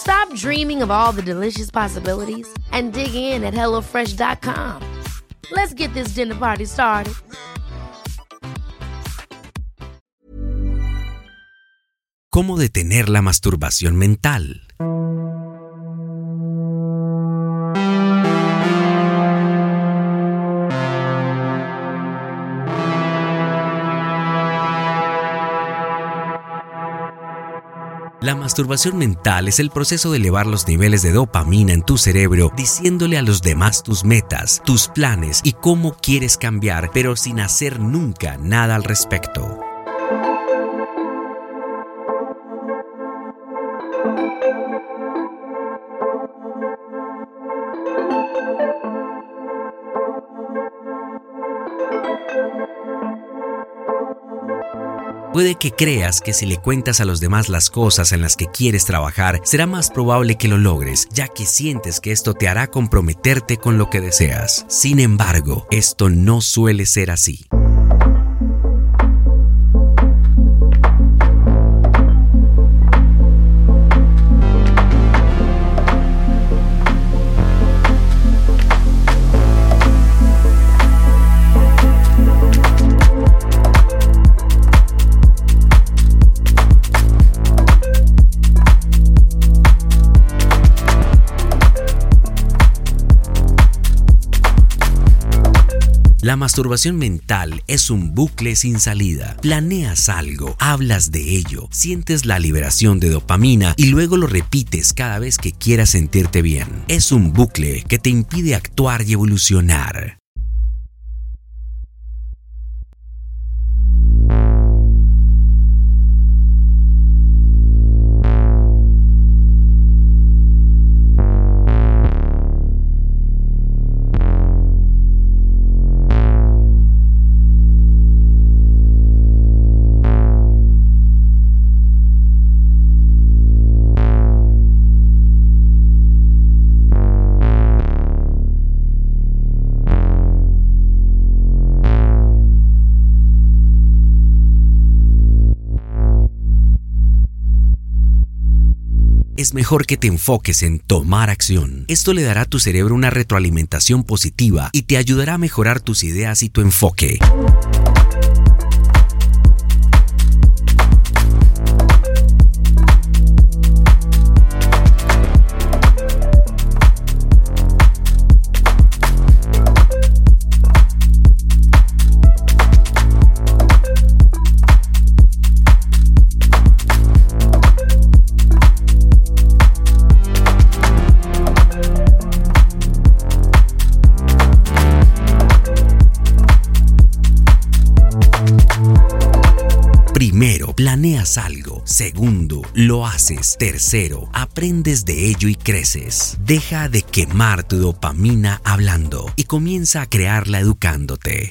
Stop dreaming of all the delicious possibilities and dig in at HelloFresh.com. Let's get this dinner party started. ¿Cómo detener la masturbación mental? La masturbación mental es el proceso de elevar los niveles de dopamina en tu cerebro diciéndole a los demás tus metas, tus planes y cómo quieres cambiar, pero sin hacer nunca nada al respecto. Puede que creas que si le cuentas a los demás las cosas en las que quieres trabajar, será más probable que lo logres, ya que sientes que esto te hará comprometerte con lo que deseas. Sin embargo, esto no suele ser así. La masturbación mental es un bucle sin salida. Planeas algo, hablas de ello, sientes la liberación de dopamina y luego lo repites cada vez que quieras sentirte bien. Es un bucle que te impide actuar y evolucionar. Es mejor que te enfoques en tomar acción. Esto le dará a tu cerebro una retroalimentación positiva y te ayudará a mejorar tus ideas y tu enfoque. Planeas algo. Segundo, lo haces. Tercero, aprendes de ello y creces. Deja de quemar tu dopamina hablando y comienza a crearla educándote.